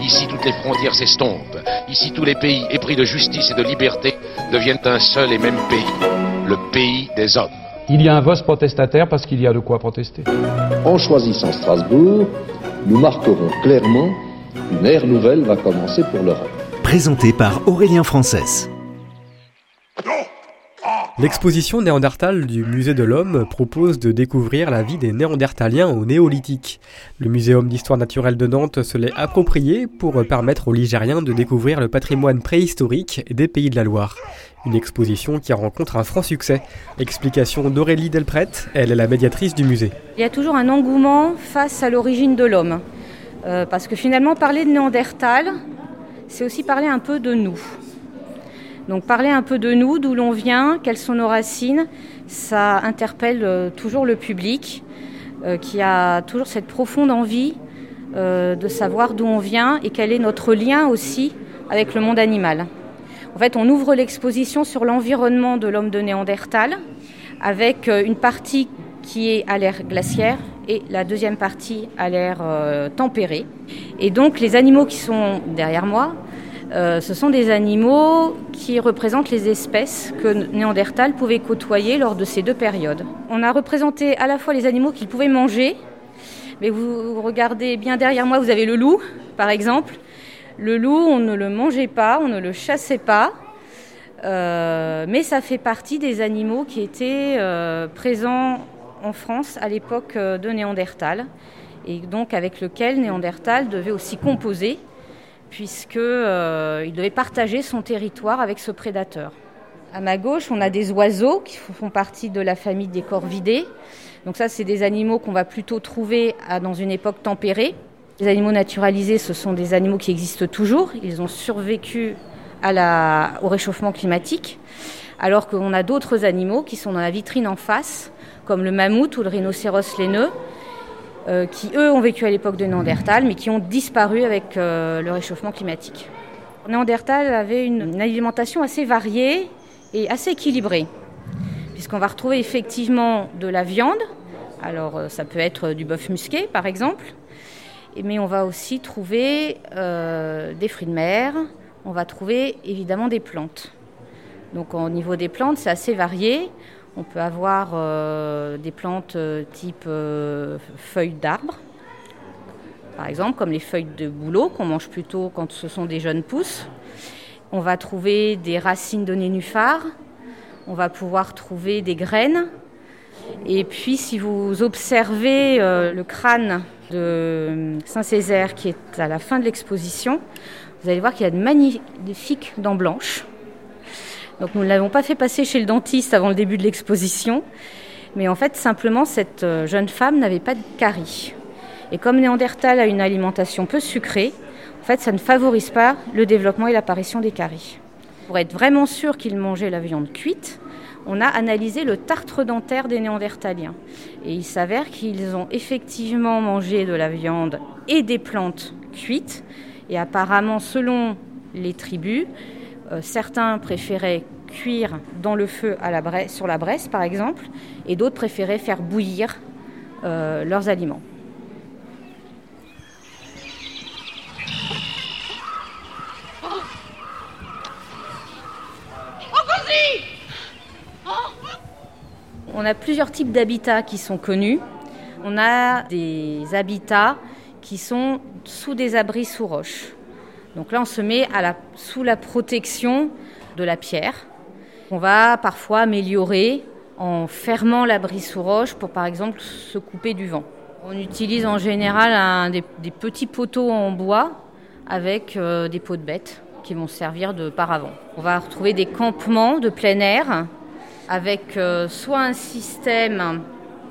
Ici, toutes les frontières s'estompent. Ici, tous les pays épris de justice et de liberté deviennent un seul et même pays, le pays des hommes. Il y a un vote protestataire parce qu'il y a de quoi protester. En choisissant Strasbourg, nous marquerons clairement qu'une ère nouvelle va commencer pour l'Europe. Présenté par Aurélien Frances. L'exposition Néandertal du Musée de l'Homme propose de découvrir la vie des Néandertaliens au néolithique. Le Muséum d'histoire naturelle de Nantes se l'est approprié pour permettre aux Ligériens de découvrir le patrimoine préhistorique des pays de la Loire. Une exposition qui rencontre un franc succès. Explication d'Aurélie Delpret, elle est la médiatrice du musée. Il y a toujours un engouement face à l'origine de l'homme. Euh, parce que finalement, parler de Néandertal, c'est aussi parler un peu de nous. Donc parler un peu de nous, d'où l'on vient, quelles sont nos racines, ça interpelle euh, toujours le public euh, qui a toujours cette profonde envie euh, de savoir d'où on vient et quel est notre lien aussi avec le monde animal. En fait, on ouvre l'exposition sur l'environnement de l'homme de Néandertal avec une partie qui est à l'ère glaciaire et la deuxième partie à l'ère tempérée. Et donc les animaux qui sont derrière moi, euh, ce sont des animaux qui représentent les espèces que Néandertal pouvait côtoyer lors de ces deux périodes. On a représenté à la fois les animaux qu'il pouvait manger, mais vous regardez bien derrière moi, vous avez le loup, par exemple. Le loup, on ne le mangeait pas, on ne le chassait pas, euh, mais ça fait partie des animaux qui étaient euh, présents en France à l'époque de Néandertal, et donc avec lequel Néandertal devait aussi composer puisqu'il euh, devait partager son territoire avec ce prédateur. À ma gauche, on a des oiseaux qui font partie de la famille des corvidés. Donc ça, c'est des animaux qu'on va plutôt trouver dans une époque tempérée. Les animaux naturalisés, ce sont des animaux qui existent toujours. Ils ont survécu au réchauffement climatique, alors qu'on a d'autres animaux qui sont dans la vitrine en face, comme le mammouth ou le rhinocéros laineux, euh, qui eux ont vécu à l'époque de Néandertal, mais qui ont disparu avec euh, le réchauffement climatique. Néandertal avait une, alimentation assez variée et assez équilibrée, puisqu'on va retrouver effectivement de la viande, alors euh, ça peut être du bœuf musqué par exemple, mais on va aussi trouver des fruits de mer, on va trouver évidemment des plantes. Donc au niveau des plantes, c'est assez varié. On peut avoir euh, des plantes euh, type euh, feuilles d'arbres, par exemple, comme les feuilles de bouleau qu'on mange plutôt quand ce sont des jeunes pousses. On va trouver des racines de nénuphars, on va pouvoir trouver des graines. Et puis, si vous observez le crâne de Saint-Césaire qui est à la fin de l'exposition, vous allez voir qu'il y a de magnifiques dents blanches. Donc nous ne l'avons pas fait passer chez le dentiste avant le début de l'exposition. Mais en fait, simplement, cette euh, jeune femme n'avait pas de carie. Et comme Néandertal a une alimentation peu sucrée, en fait, ça ne favorise pas le développement et l'apparition des caries. Pour être vraiment sûr qu'il mangeait la viande cuite, on a analysé le tartre dentaire des Néandertaliens. Et il s'avère qu'ils ont effectivement mangé de la viande et des plantes cuites. Et apparemment, selon les tribus, certains préféraient cuire dans le feu sur la braise, par exemple, et d'autres préféraient faire bouillir euh, leurs aliments. On a plusieurs types d'habitats qui sont connus. On a des habitats qui sont sous des abris sous roches. Donc là, on se met sous la protection de la pierre. On va parfois améliorer en fermant l'abri sous roche pour, par exemple, se couper du vent. On utilise en général des, petits poteaux en bois avec euh, des pots de bêtes qui vont servir de paravent. On va retrouver des campements de plein air avec euh, soit un système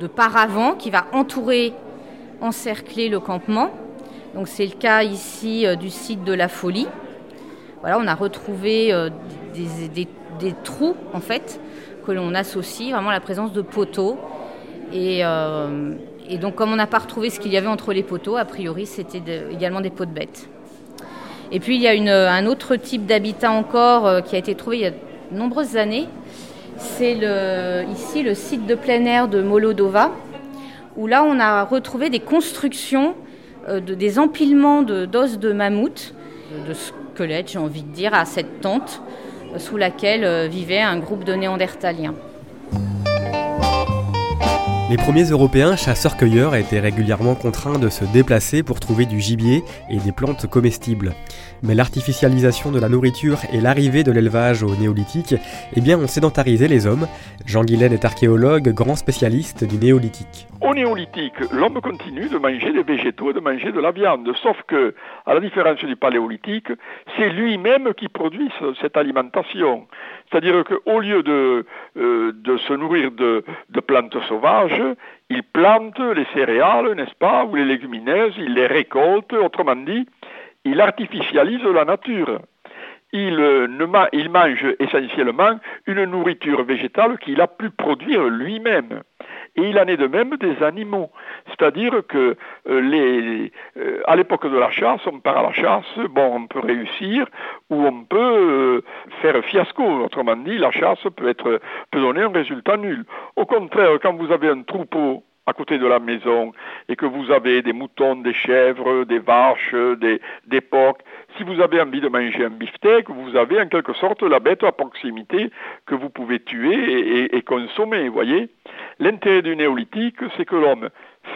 de paravent qui va entourer, encercler le campement, donc c'est le cas ici euh, du site de la Folie, Voilà, on a retrouvé des, des, trous en fait que l'on associe vraiment à la présence de poteaux. Et, et donc comme on n'a pas retrouvé ce qu'il y avait entre les poteaux, a priori c'était également des pots de bêtes. Et puis il y a un autre type d'habitat encore qui a été trouvé il y a de nombreuses années. C'est le, ici le site de plein air de Molodova, où là on a retrouvé des constructions, de, des empilements d'os de, mammouth, de squelettes j'ai envie de dire, à cette tente sous laquelle vivait un groupe de néandertaliens. Les premiers Européens chasseurs-cueilleurs étaient régulièrement contraints de se déplacer pour trouver du gibier et des plantes comestibles. Mais l'artificialisation de la nourriture et l'arrivée de l'élevage au néolithique eh bien, ont sédentarisé les hommes. Jean Guilaine est archéologue, grand spécialiste du néolithique. Au néolithique, l'homme continue de manger des végétaux et de manger de la viande, sauf que, à la différence du paléolithique, c'est lui-même qui produit cette alimentation. C'est-à-dire qu'au lieu de, euh, de, se nourrir de, plantes sauvages, il plante les céréales, n'est-ce pas, ou les légumineuses, il les récolte, autrement dit, il artificialise la nature. Il, euh, mange essentiellement une nourriture végétale qu'il a pu produire lui-même. Et il en est de même des animaux. C'est-à-dire que euh, les, euh, à l'époque de la chasse, on part à la chasse, bon, on peut réussir ou on peut euh, faire fiasco. Autrement dit, la chasse peut, être, peut donner un résultat nul. Au contraire, quand vous avez un troupeau à côté de la maison et que vous avez des moutons, des chèvres, des vaches, des, porcs, si vous avez envie de manger un beefsteak, vous avez en quelque sorte la bête à proximité que vous pouvez tuer et, et consommer, voyez L'intérêt du néolithique, c'est que l'homme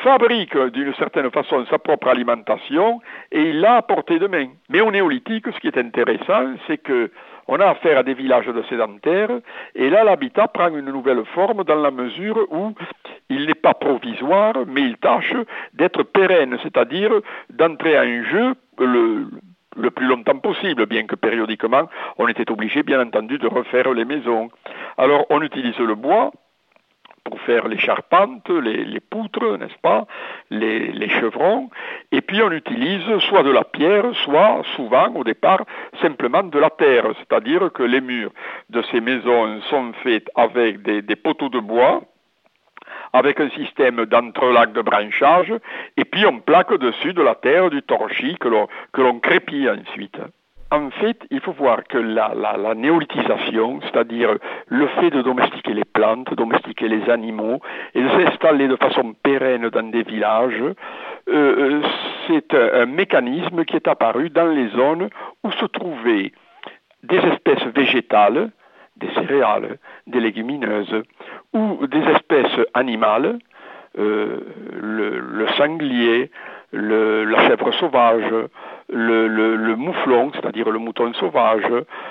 fabrique d'une certaine façon sa propre alimentation et il l'a à portée de main. Mais au néolithique, ce qui est intéressant, c'est que on a affaire à des villages de sédentaires et là l'habitat prend une nouvelle forme dans la mesure où il n'est pas provisoire, mais il tâche d'être pérenne, c'est-à-dire d'entrer en jeu le, le plus longtemps possible, bien que périodiquement on était obligé, bien entendu, de refaire les maisons. Alors on utilise le bois, pour faire les charpentes, les, poutres, n'est-ce pas, les, chevrons, et puis on utilise soit de la pierre, soit souvent au départ simplement de la terre, c'est-à-dire que les murs de ces maisons sont faits avec des, poteaux de bois, avec un système d'entrelacs de branchage, et puis on plaque dessus de la terre, du torchis que l'on crépit ensuite. En fait, il faut voir que la, néolithisation, c'est-à-dire le fait de domestiquer les plantes, domestiquer les animaux et de s'installer de façon pérenne dans des villages, euh, euh, c'est un, mécanisme qui est apparu dans les zones où se trouvaient des espèces végétales, des céréales, des légumineuses, ou des espèces animales, euh, le, sanglier, la chèvre sauvage, le, mouflon, c'est-à-dire le mouton sauvage,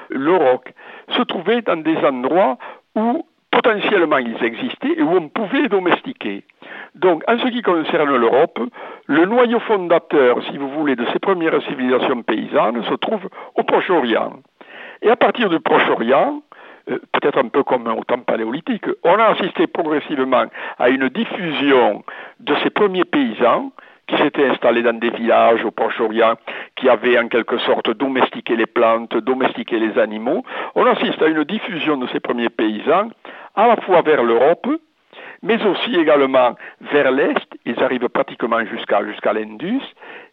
le roc, se trouvaient dans des endroits où potentiellement ils existaient et où on pouvait les domestiquer. Donc, en ce qui concerne l'Europe, le noyau fondateur, si vous voulez, de ces premières civilisations paysannes se trouve au Proche-Orient. Et à partir du Proche-Orient, euh, peut-être un peu comme au temps paléolithique, on a assisté progressivement à une diffusion de ces premiers paysans qui s'étaient installés dans des villages au Proche-Orient, qui avaient en quelque sorte domestiqué les plantes, domestiqué les animaux. On assiste à une diffusion de ces premiers paysans, à la fois vers l'Europe, mais aussi également vers l'Est, ils arrivent pratiquement jusqu'à jusqu'à l'Indus,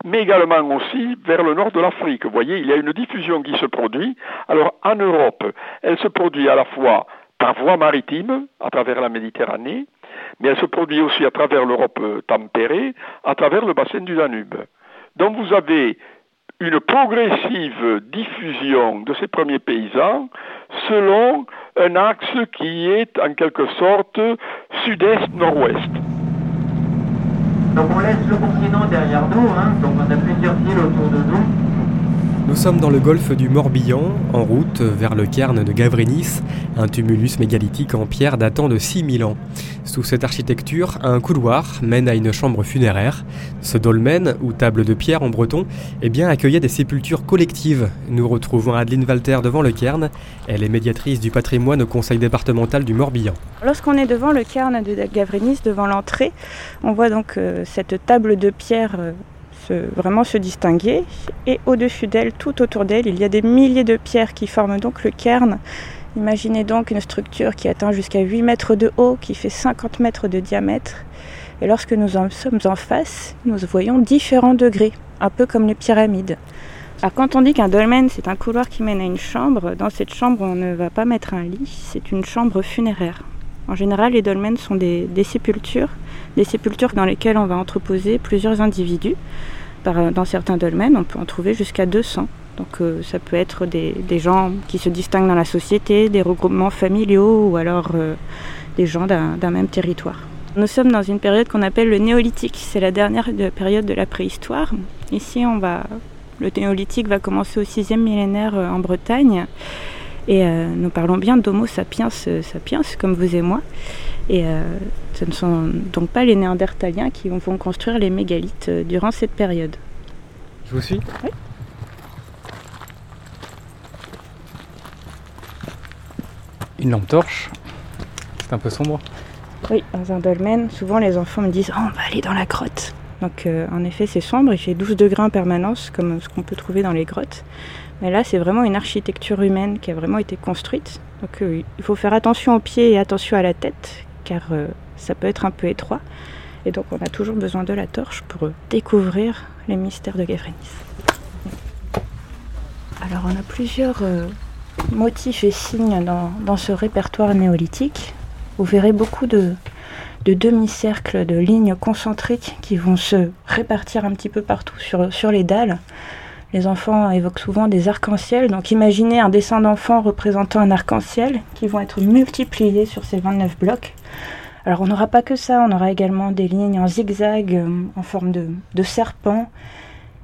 mais également aussi vers le nord de l'Afrique. Vous voyez, il y a une diffusion qui se produit. Alors en Europe, elle se produit à la fois par voie maritime, à travers la Méditerranée, mais elle se produit aussi à travers l'Europe tempérée, à travers le bassin du Danube. Donc vous avez une progressive diffusion de ces premiers paysans selon un axe qui est en quelque sorte sud-est-nord-ouest. Donc on laisse le continent derrière nous, hein. donc on a plusieurs îles autour de nous. Nous sommes dans le golfe du Morbihan, en route vers le cairn de Gavrinis, un tumulus mégalithique en pierre datant de 6000 ans. Sous cette architecture, un couloir mène à une chambre funéraire. Ce dolmen, ou table de pierre en breton, eh bien, accueillait des sépultures collectives. Nous retrouvons Adeline Walter devant le cairn. Elle est médiatrice du patrimoine au conseil départemental du Morbihan. Lorsqu'on est devant le cairn de Gavrinis, devant l'entrée, on voit donc euh, cette table de pierre euh, vraiment se distinguer. Et au-dessus d'elle, tout autour d'elle, il y a des milliers de pierres qui forment donc le cairn. Imaginez donc une structure qui atteint jusqu'à 8 mètres de haut, qui fait 50 mètres de diamètre. Et lorsque nous en sommes en face, nous voyons différents degrés, un peu comme les pyramides. Alors quand on dit qu'un dolmen c'est un couloir qui mène à une chambre, dans cette chambre on ne va pas mettre un lit, c'est une chambre funéraire. En général, les dolmens sont des, sépultures, des sépultures dans lesquelles on va entreposer plusieurs individus. dans certains dolmens, on peut en trouver jusqu'à 200. Donc euh, ça peut être des, gens qui se distinguent dans la société, des regroupements familiaux ou alors euh, des gens d'un même territoire. Nous sommes dans une période qu'on appelle le néolithique. C'est la dernière période de la préhistoire. Ici, on va, le néolithique va commencer au 6e millénaire euh, en Bretagne. Et euh, nous parlons bien d'Homo sapiens euh, sapiens, comme vous et moi. Et ce ne sont donc pas les Néandertaliens qui vont construire les mégalithes durant cette période. Je vous suis Oui. Une lampe torche. C'est un peu sombre. Oui, dans un dolmen, souvent les enfants me disent oh, on va aller dans la grotte. Donc euh, en effet, c'est sombre, il fait 12 degrés en permanence, comme ce qu'on peut trouver dans les grottes. Mais là, c'est vraiment une architecture humaine qui a vraiment été construite. Donc euh, il faut faire attention aux pieds et attention à la tête, car euh, ça peut être un peu étroit. Et donc on a toujours besoin de la torche pour découvrir les mystères de Gavrenis. Alors on a plusieurs motifs et signes dans ce répertoire néolithique vous verrez beaucoup de, demi-cercles, de lignes concentriques qui vont se répartir un petit peu partout sur, sur les dalles. Les enfants évoquent souvent des arcs-en-ciel, donc imaginez un dessin d'enfant représentant un arc-en-ciel qui vont être multipliés sur ces 29 blocs. Alors on n'aura pas que ça, on aura également des lignes en zigzag, euh, en forme de, serpent,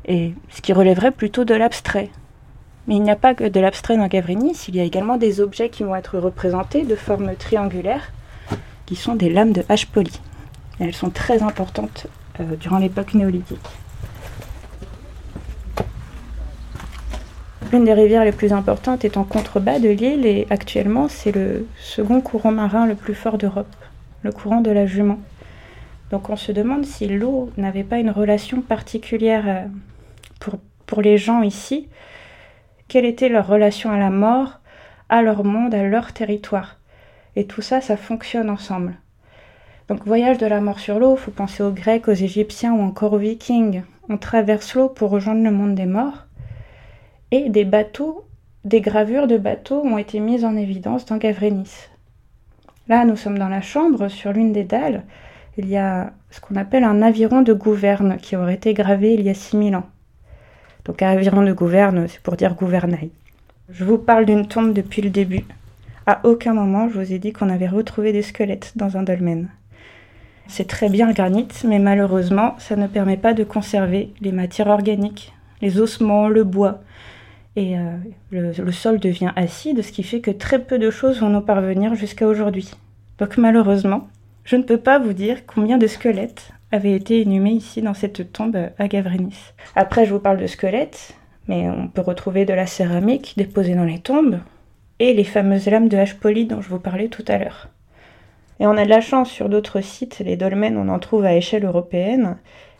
et ce qui relèverait plutôt de l'abstrait. Mais il n'y a pas que de l'abstrait dans Gavrinis, il y a également des objets qui vont être représentés de forme triangulaire, qui sont des lames de hache polie. elles sont très importantes euh, durant l'époque néolithique. L'une des rivières les plus importantes est en contrebas de l'île et actuellement c'est le second courant marin le plus fort d'Europe, le courant de la Jument. Donc on se demande si l'eau n'avait pas une relation particulière euh, pour, pour les gens ici, quelle était leur relation à la mort, à leur monde, à leur territoire? Et tout ça, ça fonctionne ensemble. Donc voyage de la mort sur l'eau, faut penser aux Grecs, aux Égyptiens ou encore aux Vikings. On traverse l'eau pour rejoindre le monde des morts. Et des bateaux, des gravures de bateaux ont été mises en évidence dans Gavrenis. Là, nous sommes dans la chambre, sur l'une des dalles. Il y a ce qu'on appelle un aviron de gouverne qui aurait été gravé il y a 6000 ans. Donc aviron de gouverne, c'est pour dire gouvernail. Je vous parle d'une tombe depuis le début. À aucun moment je vous ai dit qu'on avait retrouvé des squelettes dans un dolmen. C'est très bien le granit, mais malheureusement, ça ne permet pas de conserver les matières organiques, les ossements, le bois. Et euh, le, sol devient acide, ce qui fait que très peu de choses vont nous parvenir jusqu'à aujourd'hui. Donc malheureusement, je ne peux pas vous dire combien de squelettes avaient été inhumés ici dans cette tombe à Gavrenis. Après, je vous parle de squelettes, mais on peut retrouver de la céramique déposée dans les tombes, et les fameuses lames de hache polie dont je vous parlais tout à l'heure. Et on a de la chance sur d'autres sites, les dolmens on en trouve à échelle européenne,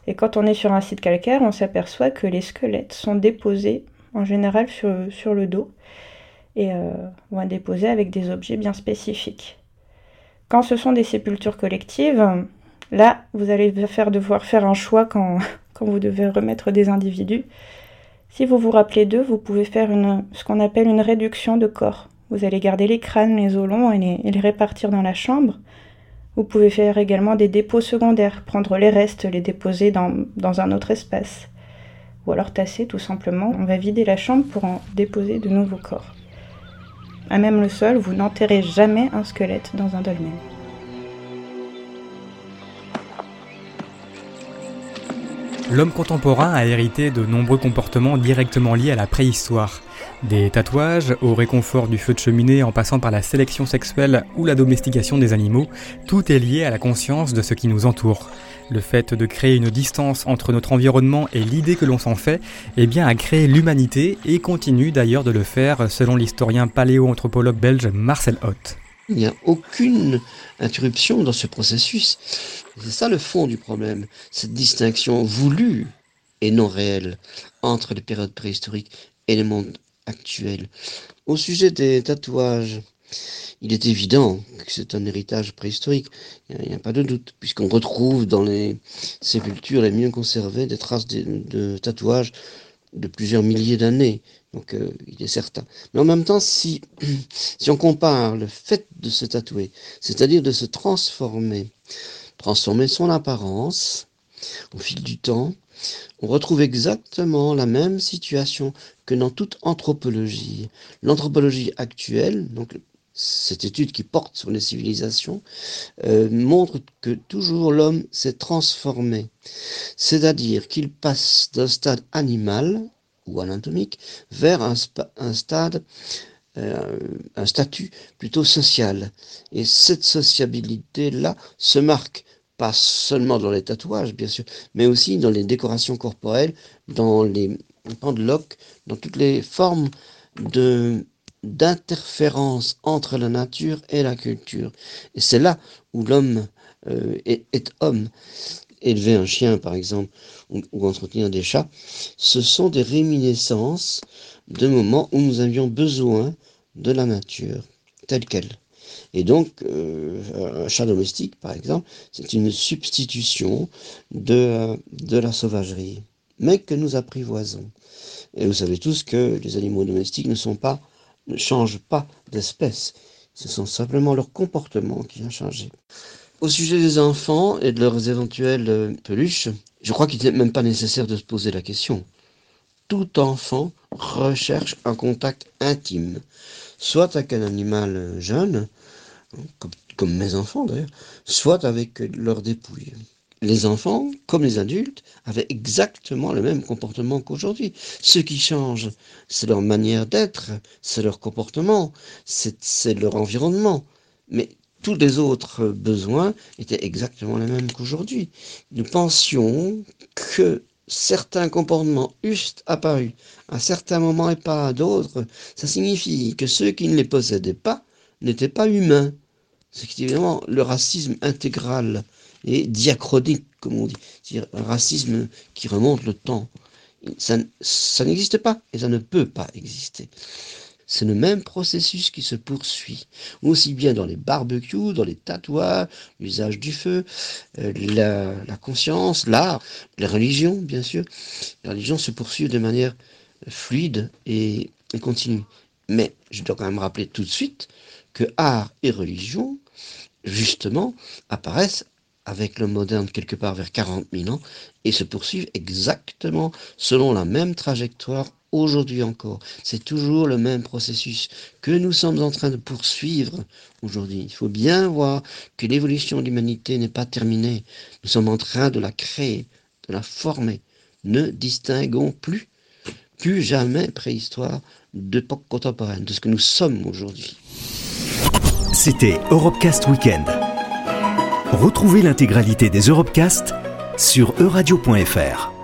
et quand on est sur un site calcaire, on s'aperçoit que les squelettes sont déposés en général sur, le dos, et euh, vont être déposés avec des objets bien spécifiques. Quand ce sont des sépultures collectives, là, vous allez faire devoir faire un choix quand, vous devez remettre des individus. Si vous vous rappelez d'eux, vous pouvez faire ce qu'on appelle une réduction de corps. Vous allez garder les crânes, les os longs et les, répartir dans la chambre. Vous pouvez faire également des dépôts secondaires, prendre les restes, les déposer dans un autre espace. Ou alors tasser tout simplement. On va vider la chambre pour en déposer de nouveaux corps. À même le sol, vous n'enterrez jamais un squelette dans un dolmen. L'homme contemporain a hérité de nombreux comportements directement liés à la préhistoire. Des tatouages au réconfort du feu de cheminée en passant par la sélection sexuelle ou la domestication des animaux, tout est lié à la conscience de ce qui nous entoure. Le fait de créer une distance entre notre environnement et l'idée que l'on s'en fait, eh bien a créé l'humanité et continue d'ailleurs de le faire selon l'historien paléoanthropologue belge Marcel Hoth. Il n'y a aucune interruption dans ce processus. C'est ça le fond du problème, cette distinction voulue et non réel entre les périodes préhistoriques et le monde Au sujet des tatouages, il est évident que c'est un héritage préhistorique, il n'y a, pas de doute, puisqu'on retrouve dans les sépultures les mieux conservées des traces de, tatouages de plusieurs milliers d'années. Donc euh, il est certain. Mais en même temps, si, si on compare le fait de se tatouer, c'est-à-dire de se transformer, transformer son apparence au fil du temps, on retrouve exactement la même situation que dans toute anthropologie. L'anthropologie actuelle, donc cette étude qui porte sur les civilisations, euh, montre que toujours l'homme s'est transformé. C'est-à-dire qu'il passe d'un stade animal ou anatomique vers un, stade, euh, un statut plutôt social. Et cette sociabilité-là se marque pas seulement dans les tatouages, bien sûr, mais aussi dans les décorations corporelles, dans les pendeloques, dans toutes les formes de d'interférence entre la nature et la culture. Et c'est là où l'homme euh, est, homme. Élever un chien, par exemple, ou, entretenir des chats, ce sont des réminiscences de moments où nous avions besoin de la nature, telle qu'elle. Et donc, euh, un chat domestique, par exemple, c'est une substitution de, de la sauvagerie, mais que nous apprivoisons. Et vous savez tous que les animaux domestiques ne sont pas ne changent pas d'espèce. Ce sont simplement leur comportement qui a changé. Au sujet des enfants et de leurs éventuelles euh, peluches, je crois qu'il n'est même pas nécessaire de se poser la question. Tout enfant recherche un contact intime, soit avec un animal jeune, comme, mes enfants d'ailleurs, soit avec leur dépouille les enfants, comme les adultes, avaient exactement le même comportement qu'aujourd'hui. Ce qui change, c'est leur manière d'être, c'est leur comportement, c'est leur environnement. Mais tous les autres besoins étaient exactement les mêmes qu'aujourd'hui. Nous pensions que certains comportements eussent apparu à certains moments et pas à d'autres, ça signifie que ceux qui ne les possédaient pas n'étaient pas humains. C'est évidemment le racisme intégral et diachronique, comme on dit, c'est-à-dire un racisme qui remonte le temps. Ça, ça n'existe pas et ça ne peut pas exister. C'est le même processus qui se poursuit, aussi bien dans les barbecues, dans les tatouages, l'usage du feu, euh, la, conscience, l'art, les religions, bien sûr. Les religions se poursuivent de manière fluide et, et continue. Mais je dois quand même rappeler tout de suite que art et religion, justement, apparaissent avec le moderne quelque part vers 40 000 ans et se poursuivent exactement selon la même trajectoire aujourd'hui encore. C'est toujours le même processus que nous sommes en train de poursuivre aujourd'hui. Il faut bien voir que l'évolution de l'humanité n'est pas terminée. Nous sommes en train de la créer, de la former. Ne distinguons plus, plus jamais préhistoire d'époque contemporaine, de ce que nous sommes aujourd'hui. C'était Europecast Weekend. Retrouvez l'intégralité des Europecast sur euradio.fr.